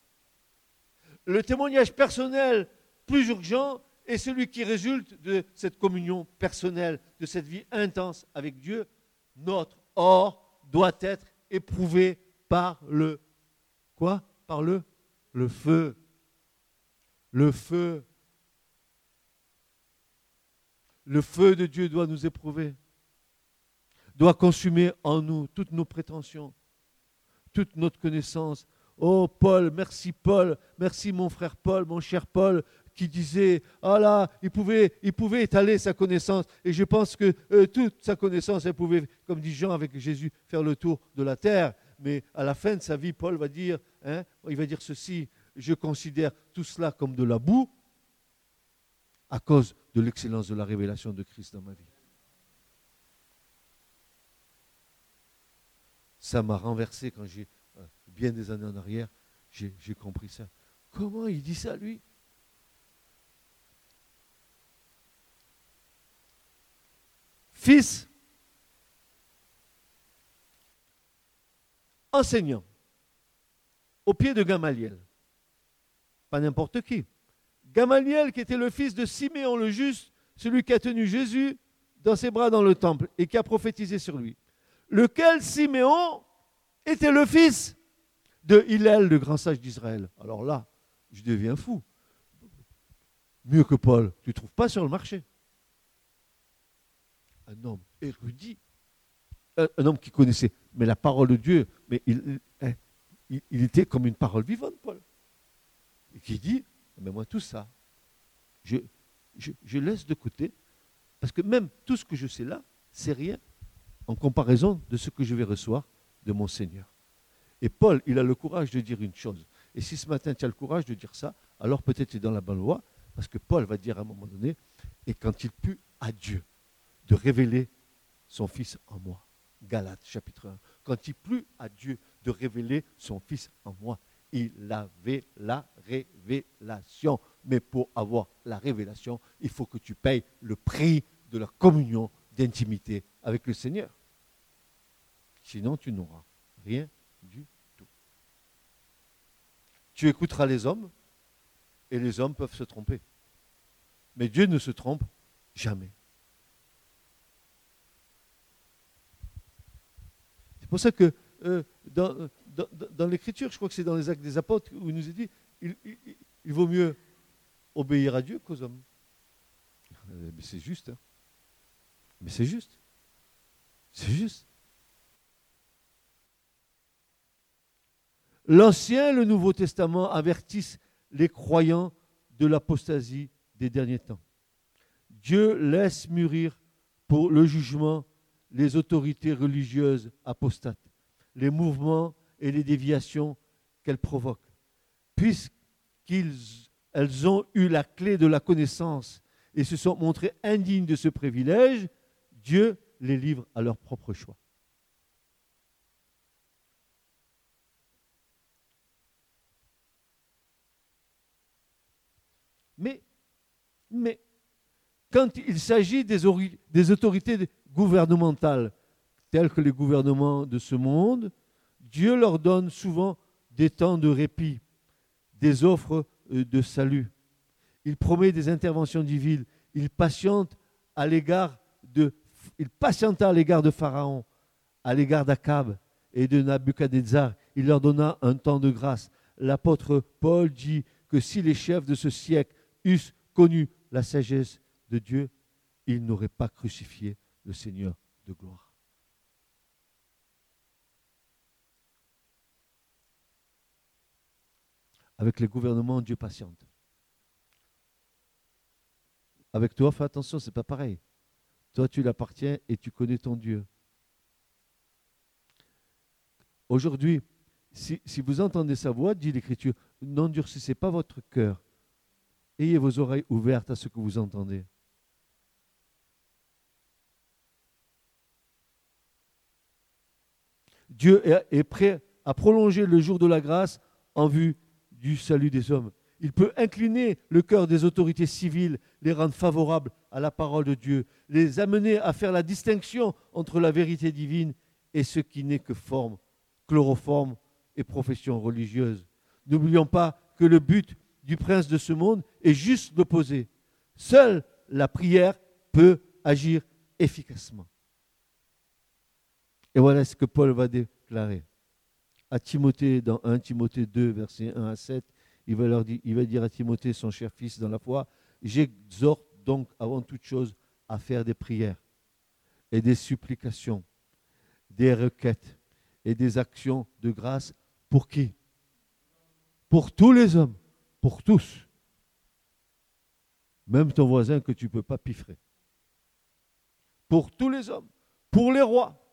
Le témoignage personnel plus urgent est celui qui résulte de cette communion personnelle, de cette vie intense avec Dieu. Notre or doit être éprouvé par le quoi? Par le le feu. Le feu. Le feu de Dieu doit nous éprouver, doit consumer en nous toutes nos prétentions, toute notre connaissance. Oh Paul, merci Paul, merci mon frère Paul, mon cher Paul, qui disait, ah là, il pouvait, étaler sa connaissance. Et je pense que euh, toute sa connaissance, elle pouvait, comme dit Jean avec Jésus, faire le tour de la terre. Mais à la fin de sa vie, Paul va dire, hein, il va dire ceci, je considère tout cela comme de la boue à cause de l'excellence de la révélation de Christ dans ma vie. Ça m'a renversé quand j'ai, bien des années en arrière, j'ai compris ça. Comment il dit ça, lui? Fils, enseignant, au pied de Gamaliel. Pas n'importe qui. Gamaliel, qui était le fils de Siméon le juste, celui qui a tenu Jésus dans ses bras dans le temple et qui a prophétisé sur lui. Lequel Siméon était le fils de Hillel, le grand sage d'Israël. Alors là, je deviens fou. Mieux que Paul, tu ne trouves pas sur le marché. Un homme érudit, un, homme qui connaissait mais la parole de Dieu, mais il, était comme une parole vivante, Paul. et qui dit, mais moi tout ça, je, je, je laisse de côté, parce que même tout ce que je sais là, c'est rien en comparaison de ce que je vais recevoir de mon Seigneur. Et Paul, il a le courage de dire une chose. Et si ce matin tu as le courage de dire ça, alors peut-être tu es dans la bonne voie, parce que Paul va dire à un moment donné, et quand il put à Dieu de révéler son Fils en moi. Galates chapitre 1. Quand il plut à Dieu de révéler son Fils en moi, il avait la révélation. Mais pour avoir la révélation, il faut que tu payes le prix de la communion d'intimité avec le Seigneur. Sinon, tu n'auras rien du tout. Tu écouteras les hommes, et les hommes peuvent se tromper. Mais Dieu ne se trompe jamais. C'est pour ça que euh, dans, l'Écriture, je crois que c'est dans les actes des apôtres, où il nous est dit, il, il, vaut mieux obéir à Dieu qu'aux hommes. Euh, mais c'est juste. Hein. Mais c'est juste. C'est juste. L'Ancien et le Nouveau Testament avertissent les croyants de l'apostasie des derniers temps. Dieu laisse mûrir pour le jugement les autorités religieuses apostates, les mouvements et les déviations qu'elles provoquent. Puisqu'elles ont eu la clé de la connaissance et se sont montrées indignes de ce privilège, Dieu les livre à leur propre choix. Mais, mais quand il s'agit des, des, autorités gouvernementales, telles que les gouvernements de ce monde, Dieu leur donne souvent des temps de répit, des offres euh, de salut. Il promet des interventions divines. Il patiente à l'égard de, il patienta à l'égard de Pharaon, à l'égard d'Akab et de Nabuchodonosor. Il leur donna un temps de grâce. L'apôtre Paul dit que si les chefs de ce siècle eussent connu la sagesse de Dieu, ils n'auraient pas crucifié le Seigneur de gloire. Avec les gouvernements, Dieu patiente. Avec toi, fais attention, c'est pas pareil. Toi, tu l'appartiens et tu connais ton Dieu. Aujourd'hui, si, si, vous entendez sa voix, dit l'Écriture, n'endurcissez pas votre cœur Ayez vos oreilles ouvertes à ce que vous entendez. Dieu est prêt à prolonger le jour de la grâce en vue du salut des hommes. Il peut incliner le cœur des autorités civiles, les rendre favorables à la parole de Dieu, les amener à faire la distinction entre la vérité divine et ce qui n'est que forme, chloroforme et profession religieuse. N'oublions pas que le but du prince de ce monde est juste l'opposé. Seule la prière peut agir efficacement. Et voilà ce que Paul va déclarer. À Timothée, dans 1 Timothée 2, versets 1 à 7, il va, leur dire, à Timothée, son cher fils dans la foi, j'exhorte donc avant toute chose à faire des prières et des supplications, des requêtes et des actions de grâce pour qui? Pour tous les hommes pour tous. Même ton voisin que tu ne peux pas piffrer. Pour tous les hommes, pour les rois,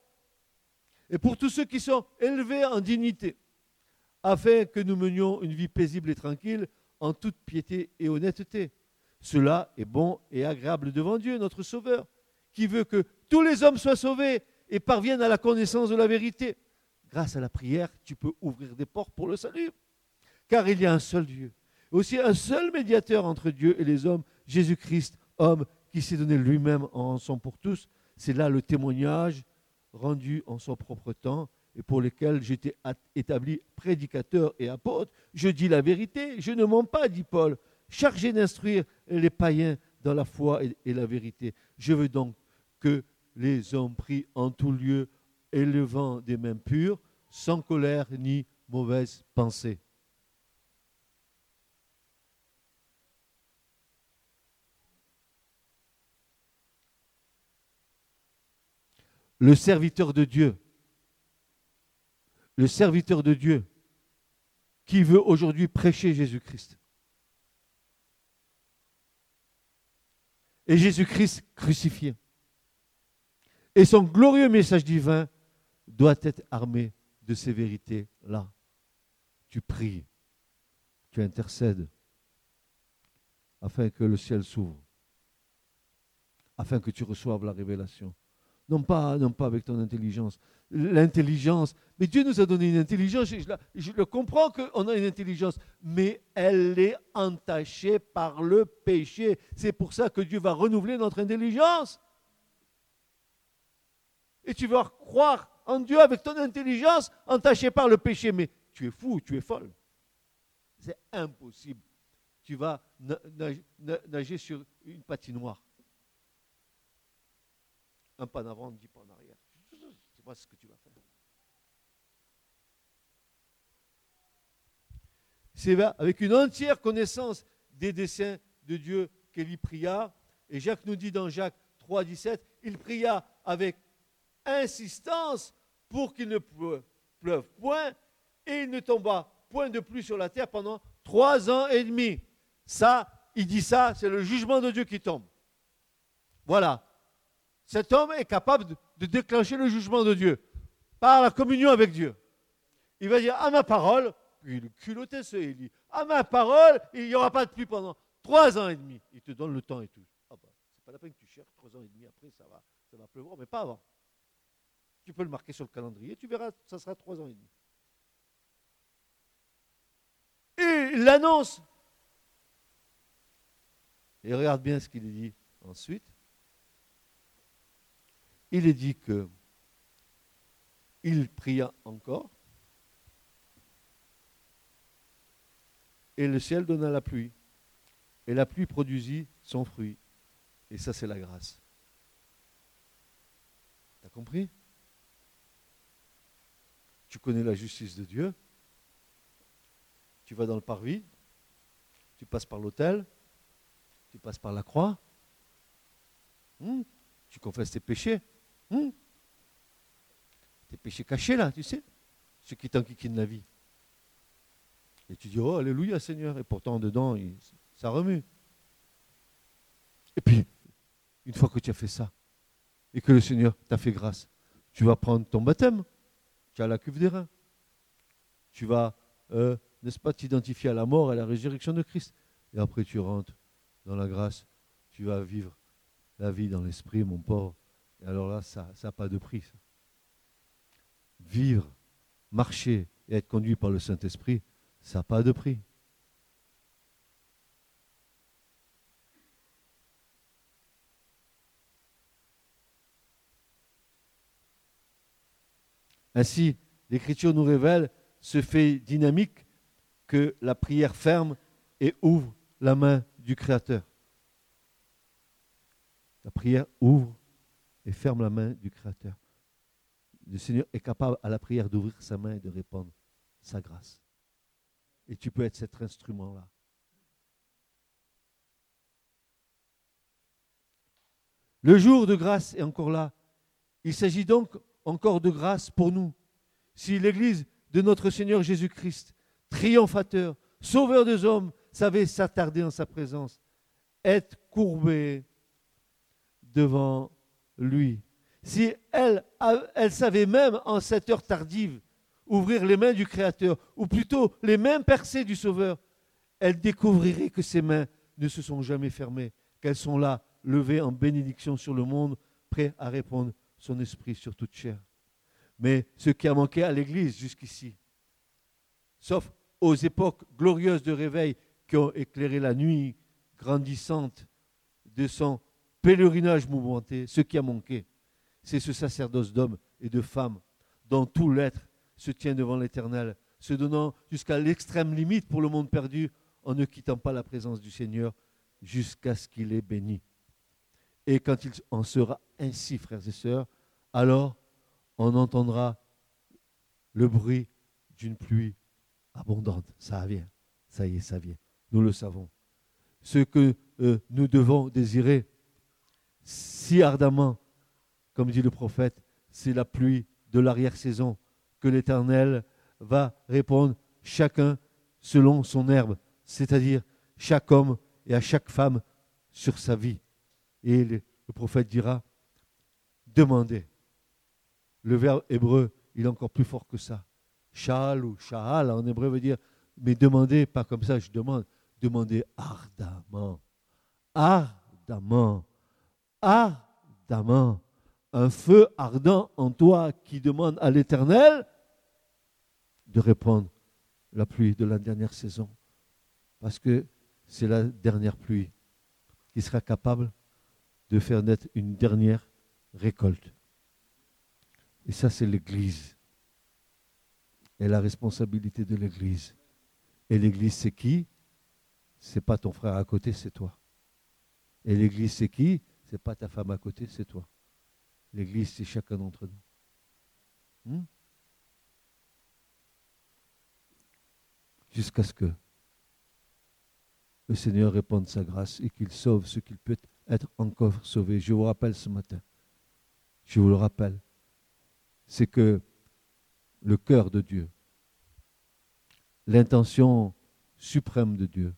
et pour tous ceux qui sont élevés en dignité, afin que nous menions une vie paisible et tranquille en toute piété et honnêteté. Cela est bon et agréable devant Dieu, notre Sauveur, qui veut que tous les hommes soient sauvés et parviennent à la connaissance de la vérité. Grâce à la prière, tu peux ouvrir des portes pour le salut, car il y a un seul Dieu aussi un seul médiateur entre Dieu et les hommes, Jésus-Christ, homme qui s'est donné lui-même en rançon pour tous. C'est là le témoignage rendu en son propre temps et pour lequel j'étais établi prédicateur et apôtre. Je dis la vérité, je ne mens pas, dit Paul, chargé d'instruire les païens dans la foi et, la vérité. Je veux donc que les hommes prient en tout lieu, élevant des mains pures, sans colère ni mauvaise pensée. le serviteur de Dieu, le serviteur de Dieu qui veut aujourd'hui prêcher Jésus-Christ. Et Jésus-Christ crucifié. Et son glorieux message divin doit être armé de ces vérités-là. Tu pries, tu intercèdes, afin que le ciel s'ouvre, afin que tu reçoives la révélation non pas, non pas avec ton intelligence. L'intelligence, mais Dieu nous a donné une intelligence, je, je le comprends qu'on a une intelligence, mais elle est entachée par le péché. C'est pour ça que Dieu va renouveler notre intelligence. Et tu vas croire en Dieu avec ton intelligence entachée par le péché, mais tu es fou, tu es folle. C'est impossible. Tu vas nager sur une patinoire. Un pas en avant, dix pas en arrière. C'est pas ce que tu vas faire. C'est avec une entière connaissance des desseins de Dieu qu'il y pria. Et Jacques nous dit dans Jacques 3, 17, il pria avec insistance pour qu'il ne pleuve point et il ne tomba point de pluie sur la terre pendant trois ans et demi. Ça, il dit ça, c'est le jugement de Dieu qui tombe. Voilà. Cet homme est capable de, déclencher le jugement de Dieu par la communion avec Dieu. Il va dire à ma parole, il culottait ce dit à ma parole, il n'y aura pas de pluie pendant trois ans et demi. Il te donne le temps et tout. Ah bah, c'est pas la peine que tu cherches trois ans et demi après, ça va, ça va pleuvoir, mais pas avant. Tu peux le marquer sur le calendrier, tu verras, ça sera trois ans et demi. Et il l'annonce. Et regarde bien ce qu'il dit ensuite. Il est dit que il pria encore et le ciel donna la pluie et la pluie produisit son fruit. Et ça, c'est la grâce. T'as compris? Tu connais la justice de Dieu. Tu vas dans le parvis, tu passes par l'autel, tu passes par la croix, hmm, tu confesses tes péchés, hmm, tes péchés cachés là, tu sais, ceux qui t'enquiquinent la vie. Et tu dis, oh, Alléluia Seigneur, et pourtant dedans, ça remue. Et puis, une fois que tu as fait ça, et que le Seigneur t'a fait grâce, tu vas prendre ton baptême, tu as la cuve des reins, tu vas euh, n'est-ce pas, t'identifier à la mort et à la résurrection de Christ. Et après, tu rentres dans la grâce, tu vas vivre la vie dans l'esprit, mon pauvre. Alors là, ça n'a pas de prix. Vivre, marcher et être conduit par le Saint-Esprit, ça n'a pas de prix. Ainsi, l'Écriture nous révèle ce fait dynamique que la prière ferme et ouvre la main du Créateur. La prière ouvre et ferme la main du Créateur. Le Seigneur est capable à la prière d'ouvrir sa main et de répondre sa grâce. Et tu peux être cet instrument-là. Le jour de grâce est encore là. Il s'agit donc encore de grâce pour nous. Si l'Église de notre Seigneur Jésus-Christ triomphateur, sauveur des hommes, savait s'attarder en sa présence, être courbé devant lui. Si elle, savait même en cette heure tardive ouvrir les mains du Créateur, ou plutôt les mains percées du Sauveur, elle découvrirait que ses mains ne se sont jamais fermées, qu'elles sont là, levées en bénédiction sur le monde, prêtes à répondre son esprit sur toute chair. Mais ce qui a manqué à l'Église jusqu'ici, sauf aux époques glorieuses de réveil qui ont éclairé la nuit grandissante de son pèlerinage mouvementé, ce qui a manqué, c'est ce sacerdoce d'hommes et de femmes dont tout l'être se tient devant l'Éternel, se donnant jusqu'à l'extrême limite pour le monde perdu en ne quittant pas la présence du Seigneur jusqu'à ce qu'il ait béni. Et quand il en sera ainsi, frères et sœurs, alors on entendra le bruit d'une pluie abondante. Ça vient. Ça y est, ça vient. Nous le savons. Ce que euh, nous devons désirer si ardemment, comme dit le prophète, c'est la pluie de l'arrière-saison que l'Éternel va répondre chacun selon son herbe, c'est-à-dire chaque homme et à chaque femme sur sa vie. Et le, prophète dira, demandez. Le verbe hébreu, il est encore plus fort que ça. Shal ou sha'al en hébreu veut dire, mais demandez, pas comme ça, je demande, demandez ardemment. Ardemment. Ardemment. Un feu ardent en toi qui demande à l'Éternel de répondre la pluie de la dernière saison. Parce que c'est la dernière pluie qui sera capable de faire naître une dernière récolte. Et ça, c'est l'Église. Et la responsabilité de l'Église. Et l'Église, c'est qui? C'est pas ton frère à côté, c'est toi. Et l'Église, c'est qui? C'est pas ta femme à côté, c'est toi. L'Église, c'est chacun d'entre nous. Hmm? Jusqu'à ce que le Seigneur répande sa grâce et qu'il sauve ce qu'il peut être encore sauvé. Je vous rappelle ce matin, je vous le rappelle, c'est que le cœur de Dieu, l'intention suprême de Dieu,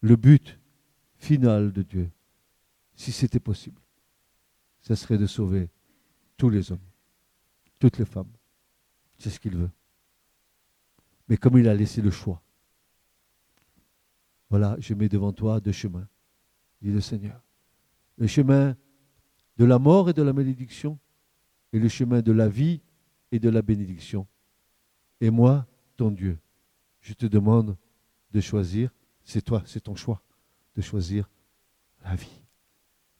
le but final de Dieu, si c'était possible, ce serait de sauver tous les hommes, toutes les femmes. C'est ce qu'il veut. Mais comme il a laissé le choix, voilà, je mets devant toi deux chemins, dit le Seigneur. Le chemin de la mort et de la malédiction, et le chemin de la vie et de la bénédiction. Et moi, ton Dieu, je te demande de choisir, c'est toi, c'est ton choix, de choisir la vie.